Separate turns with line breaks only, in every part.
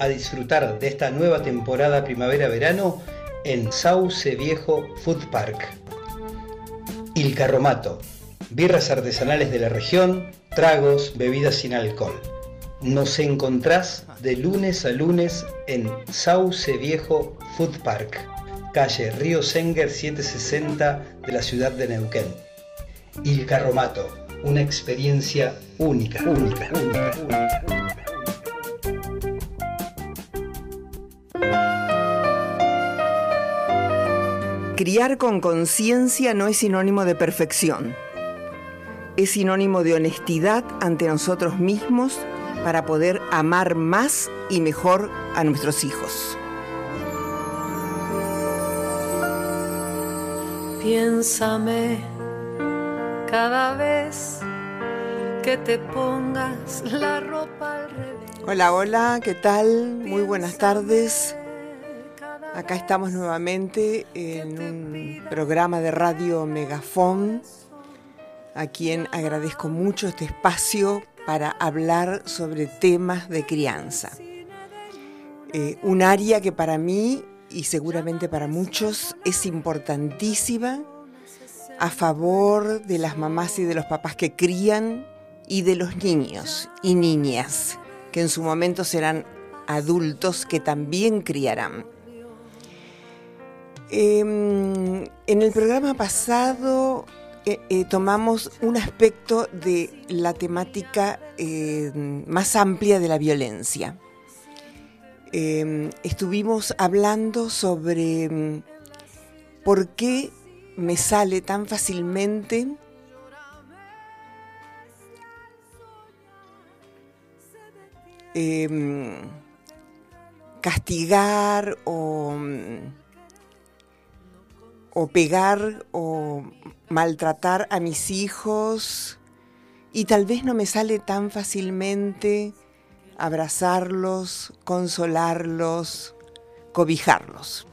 a disfrutar de esta nueva temporada primavera-verano en Sauce Viejo Food Park. Il Carromato, birras artesanales de la región, tragos, bebidas sin alcohol. Nos encontrás de lunes a lunes en Sauce Viejo Food Park, calle Río Senger 760 de la ciudad de Neuquén. Il Carromato, una experiencia única, única, única, única.
Criar con conciencia no es sinónimo de perfección. Es sinónimo de honestidad ante nosotros mismos para poder amar más y mejor a nuestros hijos.
Piénsame cada vez que te pongas la ropa al revés.
Hola, hola, ¿qué tal? Muy buenas tardes. Acá estamos nuevamente en un programa de radio Megafón, a quien agradezco mucho este espacio para hablar sobre temas de crianza. Eh, un área que para mí y seguramente para muchos es importantísima a favor de las mamás y de los papás que crían y de los niños y niñas que en su momento serán adultos que también criarán. Em, en el programa pasado eh, eh, tomamos un aspecto de la temática eh, más amplia de la violencia. Em, estuvimos hablando sobre em, por qué me sale tan fácilmente castigar o o pegar o maltratar a mis hijos y tal vez no me sale tan fácilmente abrazarlos, consolarlos, cobijarlos.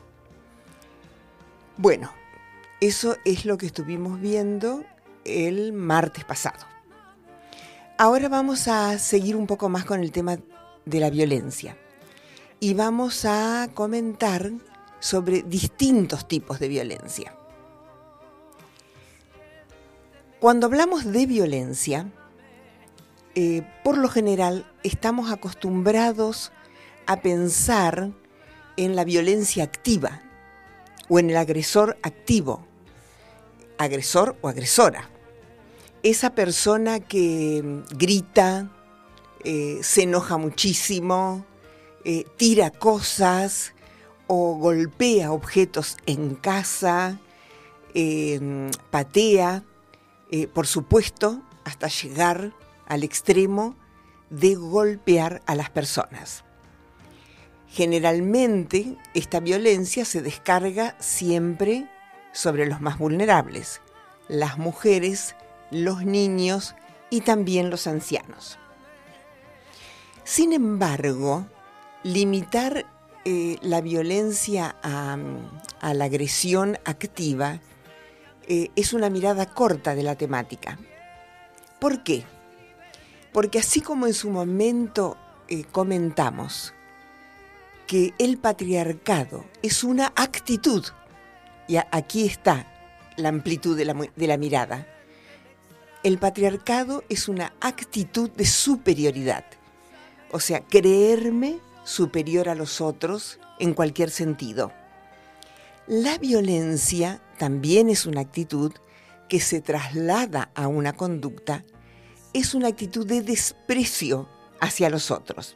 Bueno, eso es lo que estuvimos viendo el martes pasado. Ahora vamos a seguir un poco más con el tema de la violencia y vamos a comentar sobre distintos tipos de violencia. Cuando hablamos de violencia, eh, por lo general estamos acostumbrados a pensar en la violencia activa o en el agresor activo, agresor o agresora. Esa persona que grita, eh, se enoja muchísimo, eh, tira cosas, o golpea objetos en casa, patea, eh, por supuesto, hasta llegar al extremo de golpear a las personas. Generalmente esta violencia se descarga siempre sobre los más vulnerables, las mujeres, los niños y también los ancianos. Sin embargo, limitar eh, la violencia a, la agresión activa eh, es una mirada corta de la temática. ¿Por qué? Porque así como en su momento eh, comentamos que el patriarcado es una actitud, y aquí está la amplitud de la, de la mirada, el patriarcado es una actitud de superioridad. O sea, creerme superior a los otros en cualquier sentido. La violencia también es una actitud que se traslada a una conducta, es una actitud de desprecio hacia los otros.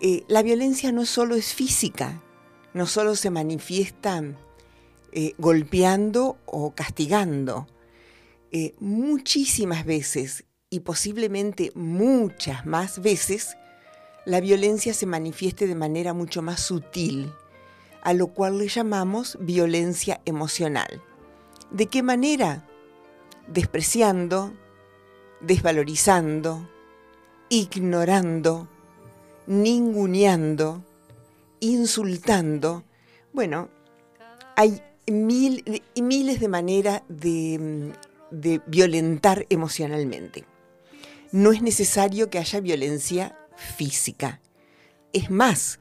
Eh, la violencia no solo es física, no solo se manifiesta eh, golpeando o castigando. Eh, muchísimas veces y posiblemente muchas más veces la violencia se manifieste de manera mucho más sutil, a lo cual le llamamos violencia emocional. ¿De qué manera? Despreciando, desvalorizando, ignorando, ninguneando, insultando. Bueno, hay miles de maneras de, de violentar emocionalmente. No es necesario que haya violencia física. Es más,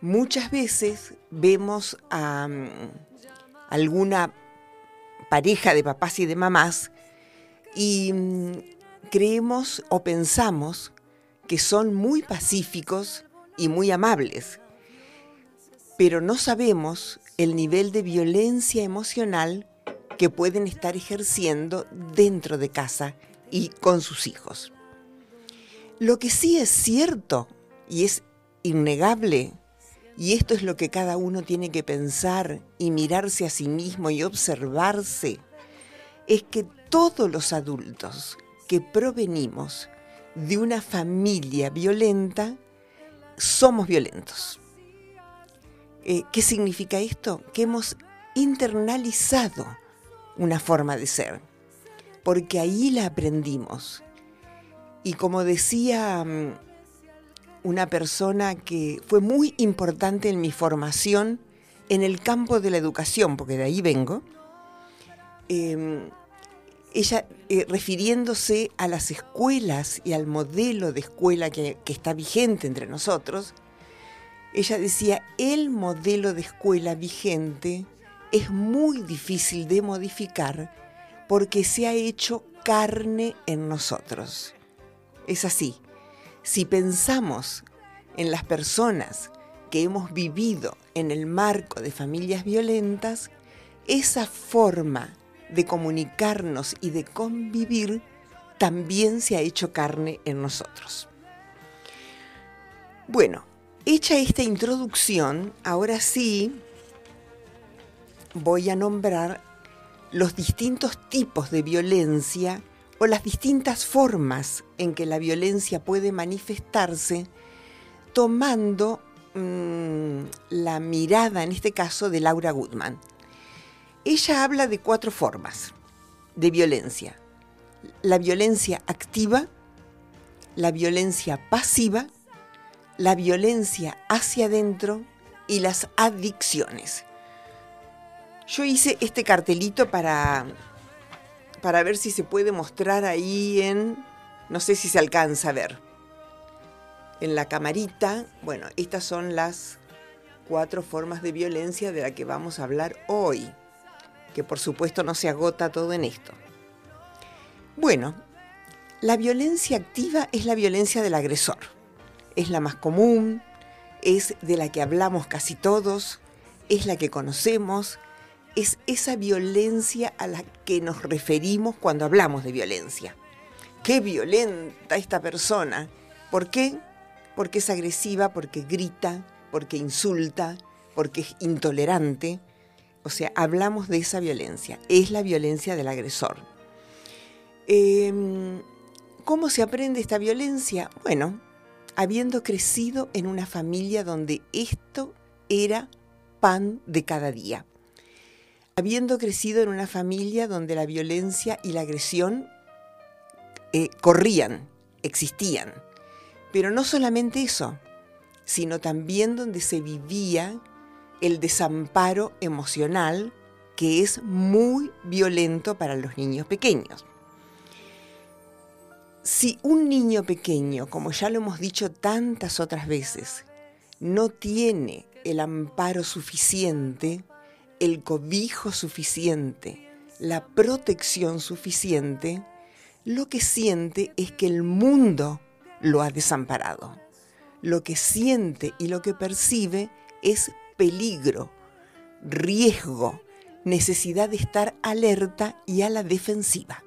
muchas veces vemos a mm, alguna pareja de papás y de mamás y mm, creemos o pensamos que son muy pacíficos y muy amables, pero no sabemos el nivel de violencia emocional que pueden estar ejerciendo dentro de casa y con sus hijos. Lo que sí es cierto y es innegable, y esto es lo que cada uno tiene que pensar y mirarse a sí mismo y observarse, es que todos los adultos que provenimos de una familia violenta, somos violentos. Eh, ¿Qué significa esto? Que hemos internalizado una forma de ser, porque ahí la aprendimos. Y como decía mm, una persona que fue muy importante en mi formación en el campo de la educación, porque de ahí vengo, em, ella eh, refiriéndose a las escuelas y al modelo de escuela que, que está vigente entre nosotros, ella decía, el modelo de escuela vigente es muy difícil de modificar porque se ha hecho carne en nosotros. Es así. Si pensamos en las personas que hemos vivido en el marco de familias violentas, esa forma de comunicarnos y de convivir también se ha hecho carne en nosotros. Bueno, hecha esta introducción, ahora sí voy a nombrar los distintos tipos de violencia o las distintas formas en que la violencia puede manifestarse tomando mm, la mirada, en este caso, de Laura Goodman. Ella habla de cuatro formas de violencia. La violencia activa, la violencia pasiva, la violencia hacia adentro y las adicciones. Yo hice este cartelito para, para ver si se puede mostrar ahí en, no sé si se alcanza a ver, en la camarita. Bueno, estas son las cuatro formas de violencia de la que vamos a hablar hoy, que por supuesto no se agota todo en esto. Bueno, la violencia activa es la violencia del agresor. Es la más común, es de la que hablamos casi todos, es la que conocemos, es esa violencia a la que nos referimos cuando hablamos de violencia. Qué violenta esta persona. ¿Por qué? Porque es agresiva, porque grita, porque insulta, porque es intolerante. O sea, hablamos de esa violencia. Es la violencia del agresor. Em, ¿Cómo se aprende esta violencia? Bueno, habiendo crecido en una familia donde esto era pan de cada día habiendo crecido en una familia donde la violencia y la agresión eh, corrían, existían. Pero no solamente eso, sino también donde se vivía el desamparo emocional que es muy violento para los niños pequeños. Si un niño pequeño, como ya lo hemos dicho tantas otras veces, no tiene el amparo suficiente, el cobijo suficiente, la protección suficiente, lo que siente es que el mundo lo ha desamparado. Lo que siente y lo que percibe es peligro, riesgo, necesidad de estar alerta y a la defensiva.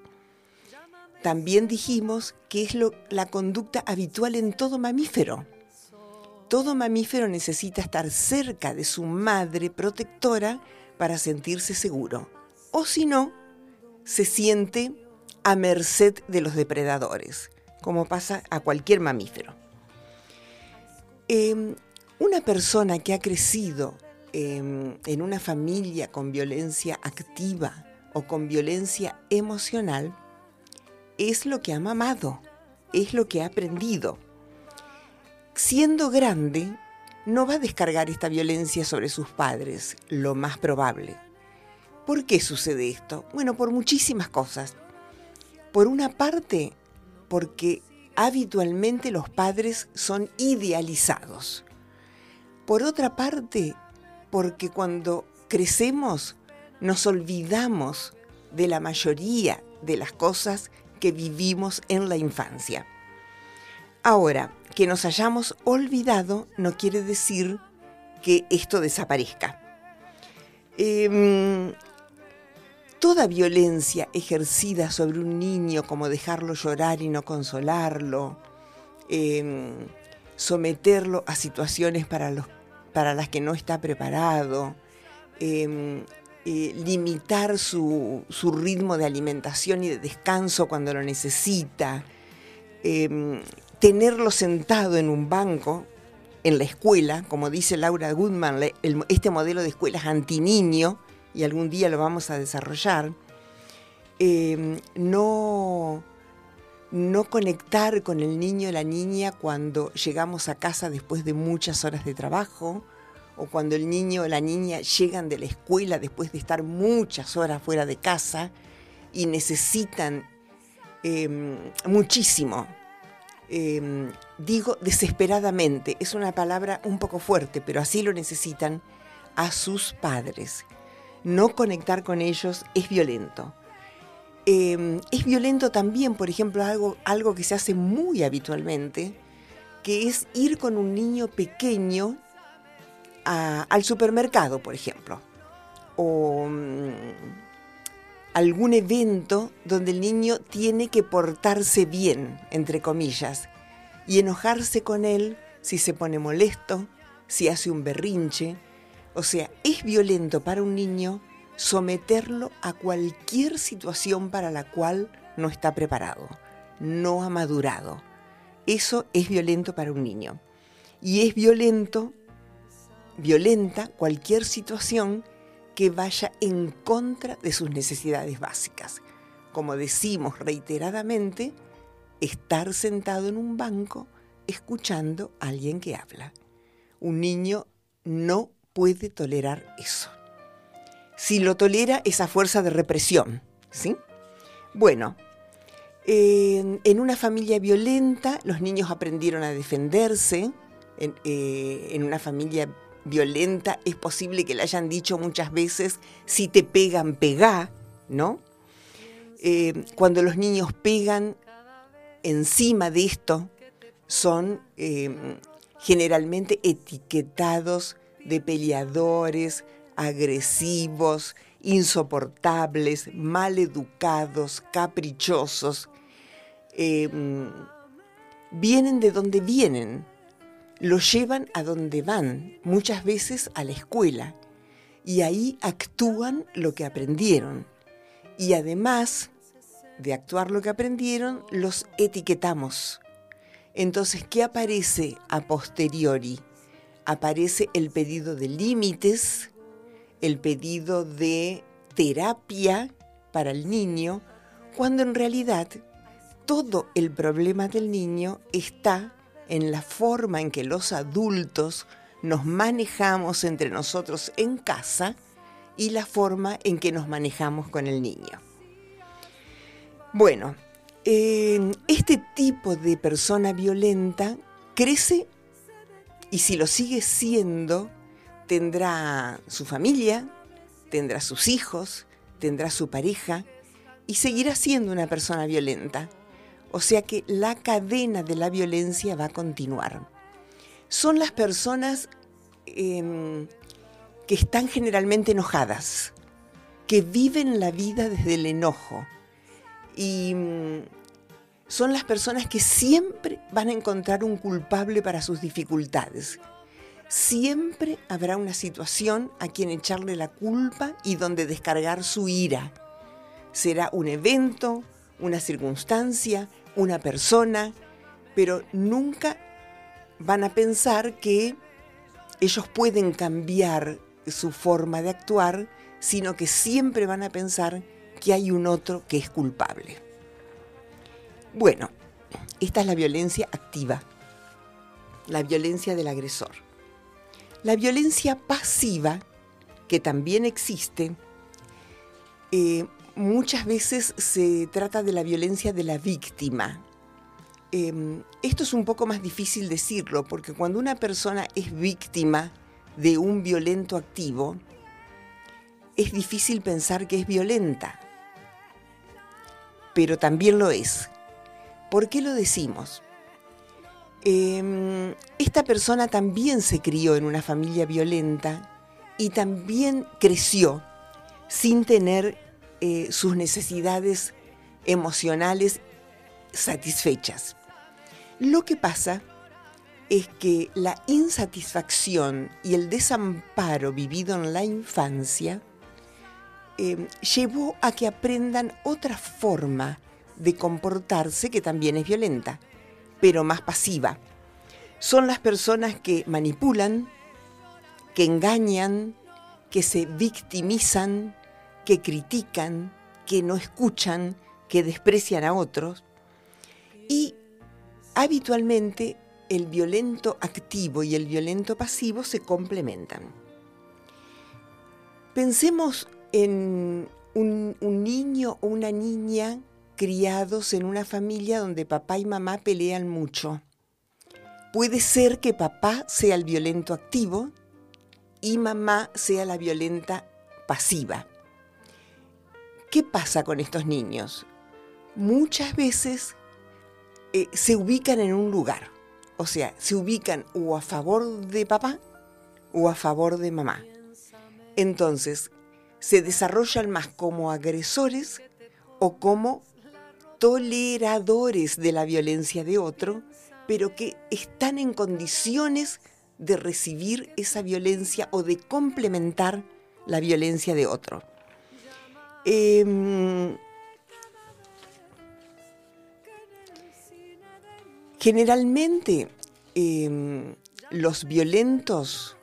También dijimos que es la conducta habitual en todo mamífero. Todo mamífero necesita estar cerca de su madre protectora para sentirse seguro, o si no, se siente a merced de los depredadores, como pasa a cualquier mamífero. Em, una persona que ha crecido em, en una familia con violencia activa o con violencia emocional es lo que ha mamado, es lo que ha aprendido. Siendo grande, no va a descargar esta violencia sobre sus padres, lo más probable. ¿Por qué sucede esto? Bueno, por muchísimas cosas. Por una parte, porque habitualmente los padres son idealizados. Por otra parte, porque cuando crecemos nos olvidamos de la mayoría de las cosas que vivimos en la infancia. Ahora, que nos hayamos olvidado no quiere decir que esto desaparezca. Em, toda violencia ejercida sobre un niño, como dejarlo llorar y no consolarlo, em, someterlo a situaciones para, los, para las que no está preparado, em, eh, limitar su, su, ritmo de alimentación y de descanso cuando lo necesita, tenerlo sentado en un banco en la escuela, como dice Laura Goodman, este modelo de escuela es antiniño, y algún día lo vamos a desarrollar, em, no, no conectar con el niño o la niña cuando llegamos a casa después de muchas horas de trabajo, o cuando el niño o la niña llegan de la escuela después de estar muchas horas fuera de casa y necesitan em, muchísimo Em, digo desesperadamente, es una palabra un poco fuerte, pero así lo necesitan a sus padres. No conectar con ellos es violento. Em, es violento también, por ejemplo, algo, algo que se hace muy habitualmente, que es ir con un niño pequeño al supermercado, por ejemplo, o mm, algún evento donde el niño tiene que portarse bien, entre comillas, y enojarse con él si se pone molesto, si hace un berrinche. O sea, es violento para un niño someterlo a cualquier situación para la cual no está preparado, no ha madurado. Eso es violento para un niño. Y es violento, violenta cualquier situación que vaya en contra de sus necesidades básicas. Como decimos reiteradamente, estar sentado en un banco escuchando a alguien que habla. Un niño no puede tolerar eso. Si lo tolera, esa fuerza de represión. ¿sí? Bueno, en, una familia violenta los niños aprendieron a defenderse. En, eh, en una familia violenta, es posible que le hayan dicho muchas veces, si te pegan, pegá, ¿no? Eh, cuando los niños pegan encima de esto, son eh, generalmente etiquetados de peleadores, agresivos, insoportables, maleducados, caprichosos. Eh, vienen de donde vienen, lo llevan a donde van, muchas veces a la escuela, y ahí actúan lo que aprendieron. Y además de actuar lo que aprendieron, los etiquetamos. Entonces, ¿qué aparece a posteriori? Aparece el pedido de límites, el pedido de terapia para el niño, cuando en realidad todo el problema del niño está en la forma en que los adultos nos manejamos entre nosotros en casa y la forma en que nos manejamos con el niño. Bueno, este tipo de persona violenta crece y si lo sigue siendo, tendrá su familia, tendrá sus hijos, tendrá su pareja y seguirá siendo una persona violenta. O sea que la cadena de la violencia va a continuar. Son las personas em, que están generalmente enojadas, que viven la vida desde el enojo. Y mm, son las personas que siempre van a encontrar un culpable para sus dificultades. Siempre habrá una situación a quien echarle la culpa y donde descargar su ira. Será un evento, una circunstancia, una persona, pero nunca van a pensar que ellos pueden cambiar su forma de actuar, sino que siempre van a pensar que hay un otro que es culpable. Bueno, esta es la violencia activa, la violencia del agresor. La violencia pasiva, que también existe, eh, muchas veces se trata de la violencia de la víctima. em, esto es un poco más difícil decirlo, porque cuando una persona es víctima de un violento activo, es difícil pensar que es violenta, pero también lo es. ¿Por qué lo decimos? Em, esta persona también se crió en una familia violenta y también creció sin tener eh, sus necesidades emocionales satisfechas. Lo que pasa es que la insatisfacción y el desamparo vivido en la infancia em, llevó a que aprendan otra forma de comportarse que también es violenta pero más pasiva. Son las personas que manipulan, que engañan, que se victimizan, que critican, que no escuchan, que desprecian a otros. Y habitualmente el violento activo y el violento pasivo se complementan. Pensemos en un, niño o una niña criados en una familia donde papá y mamá pelean mucho. Puede ser que papá sea el violento activo y mamá sea la violenta pasiva. ¿Qué pasa con estos niños? Muchas veces eh, se ubican en un lugar, o sea, se ubican o a favor de papá o a favor de mamá. Entonces, se desarrollan más como agresores o como toleradores de la violencia de otro, pero que están en condiciones de recibir esa violencia o de complementar la violencia de otro. Em, generalmente em, los violentos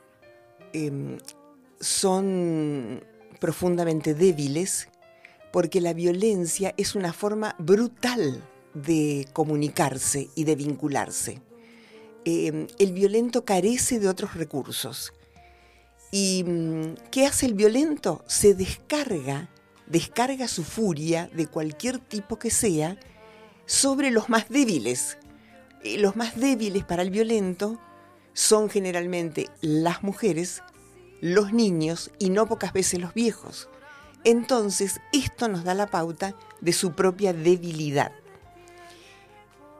em, son profundamente débiles porque la violencia es una forma brutal de comunicarse y de vincularse. El violento carece de otros recursos. ¿Y mm, qué hace el violento? Se descarga, descarga su furia de cualquier tipo que sea sobre los más débiles. los más débiles para el violento son generalmente las mujeres, los niños y no pocas veces los viejos. Entonces, esto nos da la pauta de su propia debilidad.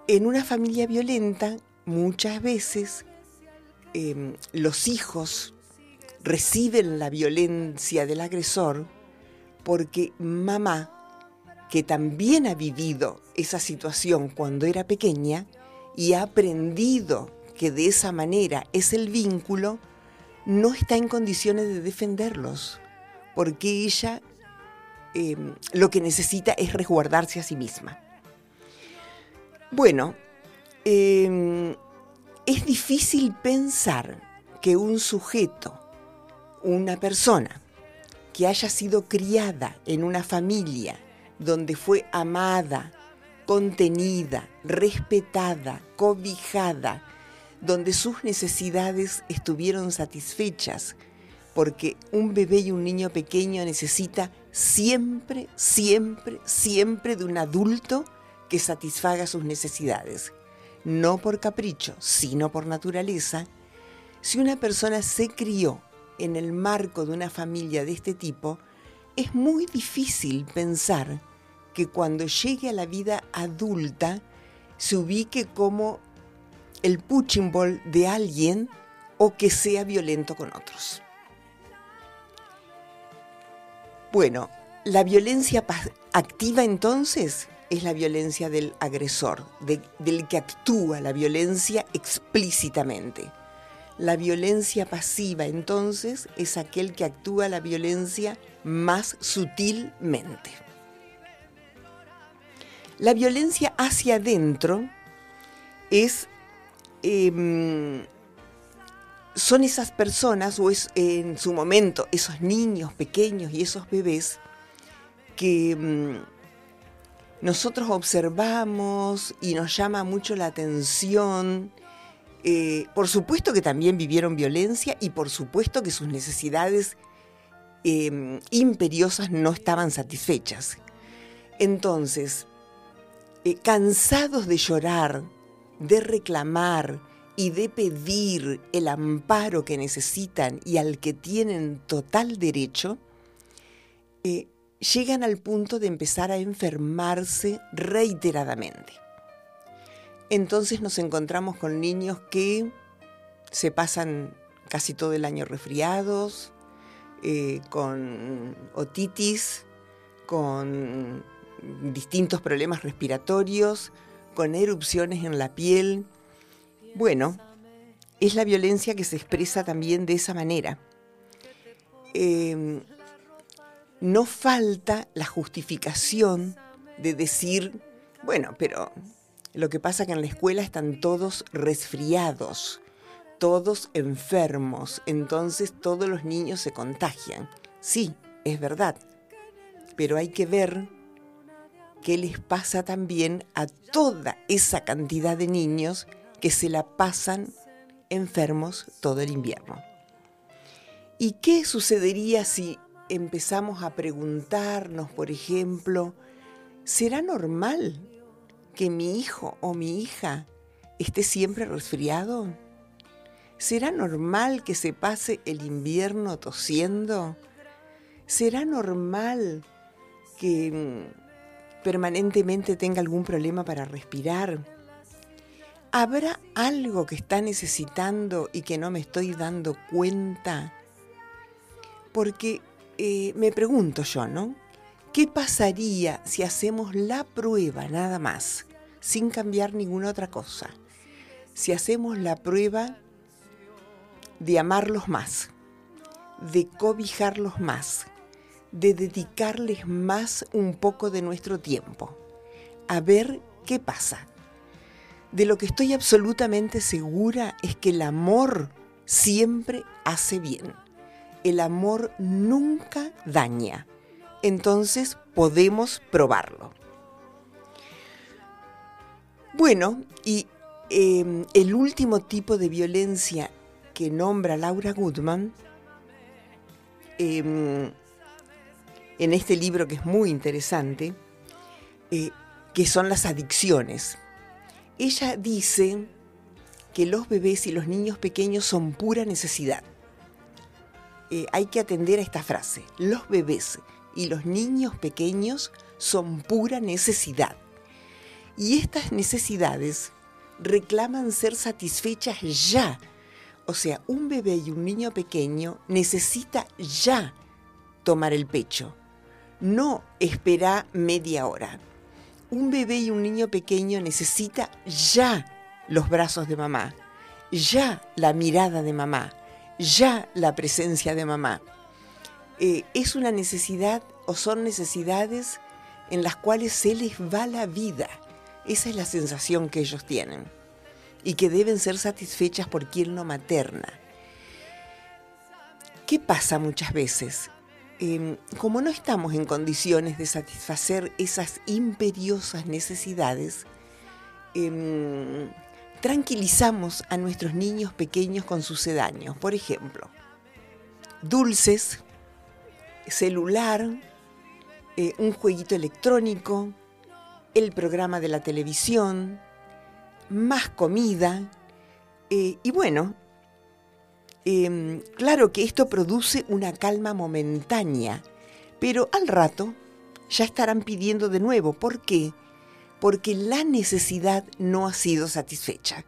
En una familia violenta, muchas veces em, los hijos reciben la violencia del agresor porque mamá, que también ha vivido esa situación cuando era pequeña y ha aprendido que de esa manera es el vínculo, no está en condiciones de defenderlos, porque ella Em, lo que necesita es resguardarse a sí misma. Bueno, em, es difícil pensar que un sujeto, una persona que haya sido criada en una familia donde fue amada, contenida, respetada, cobijada, donde sus necesidades estuvieron satisfechas, porque un bebé y un niño pequeño necesita siempre, siempre, siempre de un adulto que satisfaga sus necesidades, no por capricho, sino por naturaleza, si una persona se crió en el marco de una familia de este tipo, es muy difícil pensar que cuando llegue a la vida adulta se ubique como el punching ball de alguien o que sea violento con otros. Bueno, la violencia activa entonces es la violencia del agresor, del que actúa la violencia explícitamente. La violencia pasiva entonces es aquel que actúa la violencia más sutilmente. La violencia hacia adentro es em, son esas personas, o es en su momento, esos niños pequeños y esos bebés que mm, nosotros observamos y nos llama mucho la atención. Eh, por supuesto que también vivieron violencia y por supuesto que sus necesidades em, imperiosas no estaban satisfechas. Entonces, eh, cansados de llorar de reclamar y de pedir el amparo que necesitan y al que tienen total derecho, eh, llegan al punto de empezar a enfermarse reiteradamente. Entonces nos encontramos con niños que se pasan casi todo el año resfriados, eh, con otitis, con distintos problemas respiratorios, con erupciones en la piel. Bueno, es la violencia que se expresa también de esa manera. Em, no falta la justificación de decir, bueno, pero lo que pasa que en la escuela están todos resfriados, todos enfermos, entonces todos los niños se contagian. Sí, es verdad, pero hay que ver qué les pasa también a toda esa cantidad de niños que se la pasan enfermos todo el invierno. ¿Y qué sucedería si empezamos a preguntarnos, por ejemplo, ¿será normal que mi hijo o mi hija esté siempre resfriado? ¿Será normal que se pase el invierno tosiendo? ¿Será normal que mm, permanentemente tenga algún problema para respirar? ¿Habrá algo que está necesitando y que no me estoy dando cuenta? Porque eh, me pregunto yo, ¿no? ¿Qué pasaría si hacemos la prueba nada más, sin cambiar ninguna otra cosa? Si hacemos la prueba de amarlos más, de cobijarlos más, de dedicarles más un poco de nuestro tiempo, a ver qué pasa. De lo que estoy absolutamente segura es que el amor siempre hace bien. El amor nunca daña. Entonces podemos probarlo. Bueno, y em, el último tipo de violencia que nombra Laura Goodman em, en este libro que es muy interesante, eh, que son las adicciones. Ella dice que los bebés y los niños pequeños son pura necesidad. Eh, hay que atender a esta frase. Los bebés y los niños pequeños son pura necesidad. Y estas necesidades reclaman ser satisfechas ya o sea, un bebé y un niño pequeño necesita ya tomar el pecho, no espera media hora. Un bebé y un niño pequeño necesita ya los brazos de mamá, ya la mirada de mamá, ya la presencia de mamá. Eh, es una necesidad o son necesidades en las cuales se les va la vida. Esa es la sensación que ellos tienen y que deben ser satisfechas por quien no materna. ¿Qué pasa muchas veces? Em, como no estamos en condiciones de satisfacer esas imperiosas necesidades, em, tranquilizamos a nuestros niños pequeños con sucedáneos. Por ejemplo, dulces, celular, eh, un jueguito electrónico, el programa de la televisión, más comida. Eh, y bueno, em, claro que esto produce una calma momentánea, pero al rato ya estarán pidiendo de nuevo. ¿Por qué? Porque la necesidad no ha sido satisfecha.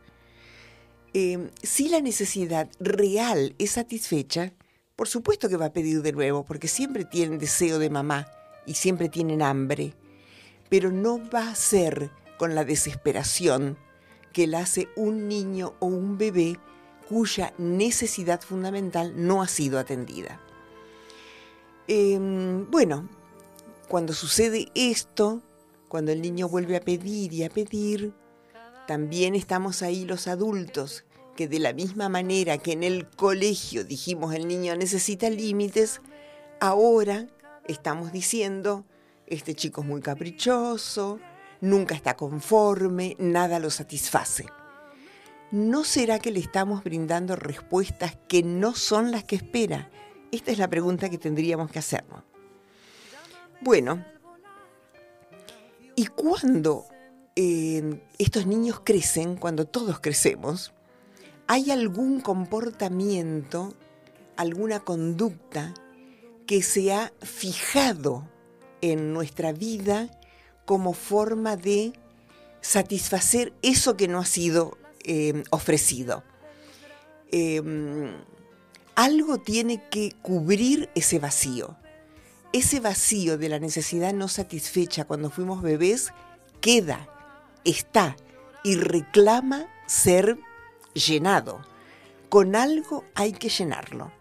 Em, si la necesidad real es satisfecha, por supuesto que va a pedir de nuevo, porque siempre tienen deseo de mamá y siempre tienen hambre, pero no va a ser con la desesperación que la hace un niño o un bebé cuya necesidad fundamental no ha sido atendida. Em, bueno, cuando sucede esto, cuando el niño vuelve a pedir y a pedir, también estamos ahí los adultos, que de la misma manera que en el colegio dijimos el niño necesita límites, ahora estamos diciendo, este chico es muy caprichoso, nunca está conforme, nada lo satisface. ¿No será que le estamos brindando respuestas que no son las que espera? Esta es la pregunta que tendríamos que hacernos. Bueno, ¿y cuándo estos niños crecen, cuando todos crecemos, hay algún comportamiento, alguna conducta que se ha fijado en nuestra vida como forma de satisfacer eso que no ha sido eh, ofrecido. Em, algo tiene que cubrir ese vacío. Ese vacío de la necesidad no satisfecha cuando fuimos bebés queda, está y reclama ser llenado. Con algo hay que llenarlo.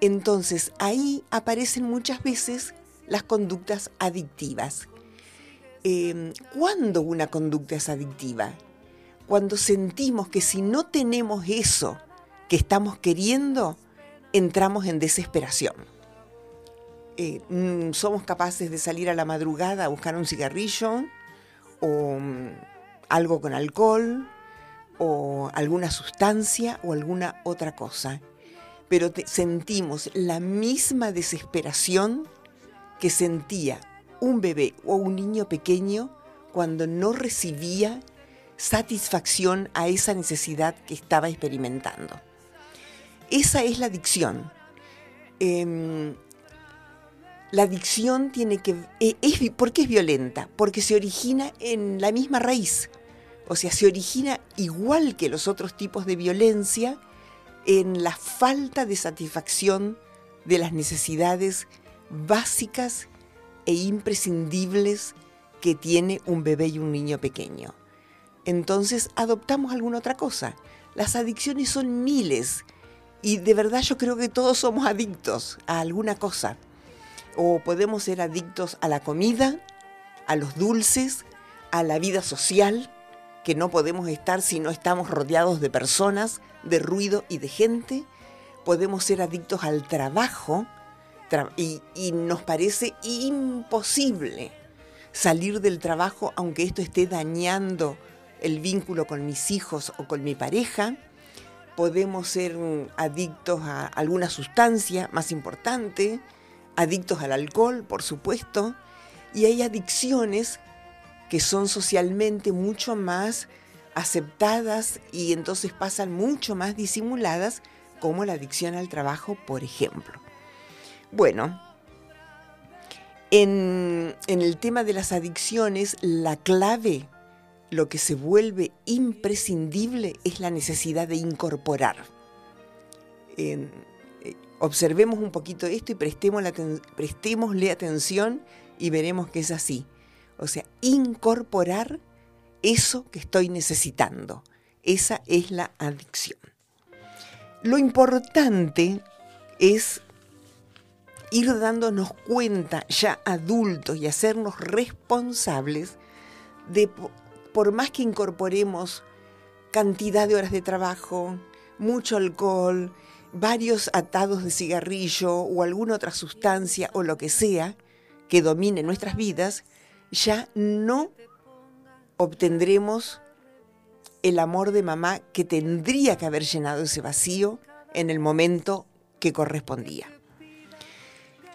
Entonces ahí aparecen muchas veces las conductas adictivas. Em, ¿Cuándo una conducta es adictiva? Cuando sentimos que si no tenemos eso que estamos queriendo, entramos en desesperación. Eh, mm, somos capaces de salir a la madrugada a buscar un cigarrillo o mm, algo con alcohol o alguna sustancia o alguna otra cosa. Pero sentimos la misma desesperación que sentía un bebé o un niño pequeño cuando no recibía satisfacción a esa necesidad que estaba experimentando. Esa es la adicción. Em, la adicción tiene que... E, es, ¿Por qué es violenta? Porque se origina en la misma raíz. O sea, se origina igual que los otros tipos de violencia en la falta de satisfacción de las necesidades básicas e imprescindibles que tiene un bebé y un niño pequeño. Entonces adoptamos alguna otra cosa. Las adicciones son miles y de verdad yo creo que todos somos adictos a alguna cosa. O podemos ser adictos a la comida, a los dulces, a la vida social, que no podemos estar si no estamos rodeados de personas, de ruido y de gente. Podemos ser adictos al trabajo y, nos parece imposible salir del trabajo aunque esto esté dañando el vínculo con mis hijos o con mi pareja podemos ser adictos a alguna sustancia más importante, adictos al alcohol, por supuesto, y hay adicciones que son socialmente mucho más aceptadas y entonces pasan mucho más disimuladas, como la adicción al trabajo, por ejemplo. Bueno, en, el tema de las adicciones, la clave lo que se vuelve imprescindible es la necesidad de incorporar. Eh, observemos un poquito esto y prestémosle atención y veremos que es así. O sea, incorporar eso que estoy necesitando. Esa es la adicción. Lo importante es ir dándonos cuenta ya adultos y hacernos responsables de por más que incorporemos cantidad de horas de trabajo, mucho alcohol, varios atados de cigarrillo o alguna otra sustancia o lo que sea que domine nuestras vidas, ya no obtendremos el amor de mamá que tendría que haber llenado ese vacío en el momento que correspondía.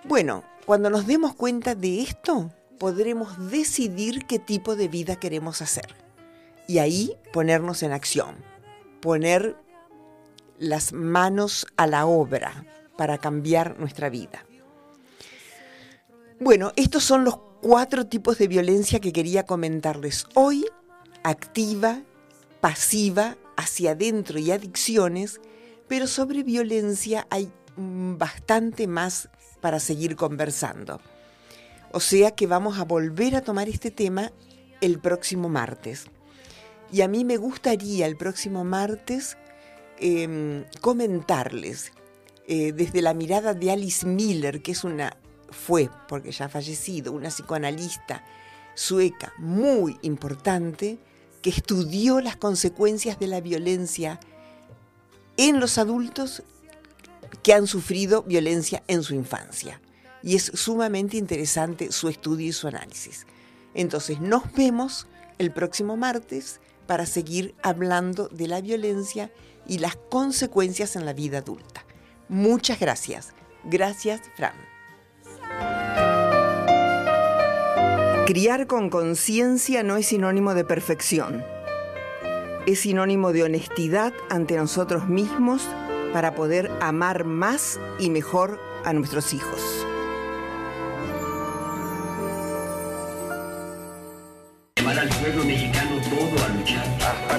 Bueno, cuando nos demos cuenta de esto, podremos decidir qué tipo de vida queremos hacer. Y ahí ponernos en acción, poner las manos a la obra para cambiar nuestra vida. Bueno, estos son los cuatro tipos de violencia que quería comentarles hoy, activa, pasiva, hacia adentro y adicciones, pero sobre violencia hay bastante más para seguir conversando. O sea que vamos a volver a tomar este tema el próximo martes. Y a mí me gustaría el próximo martes em, comentarles eh, desde la mirada de Alice Miller, que es una, fue, porque ya ha fallecido, una psicoanalista sueca muy importante, que estudió las consecuencias de la violencia en los adultos que han sufrido violencia en su infancia y es sumamente interesante su estudio y su análisis. Entonces nos vemos el próximo martes para seguir hablando de la violencia y las consecuencias en la vida adulta. Muchas gracias. Gracias, Fran. Criar con conciencia no es sinónimo de perfección. Es sinónimo de honestidad ante nosotros mismos para poder amar más y mejor a nuestros hijos.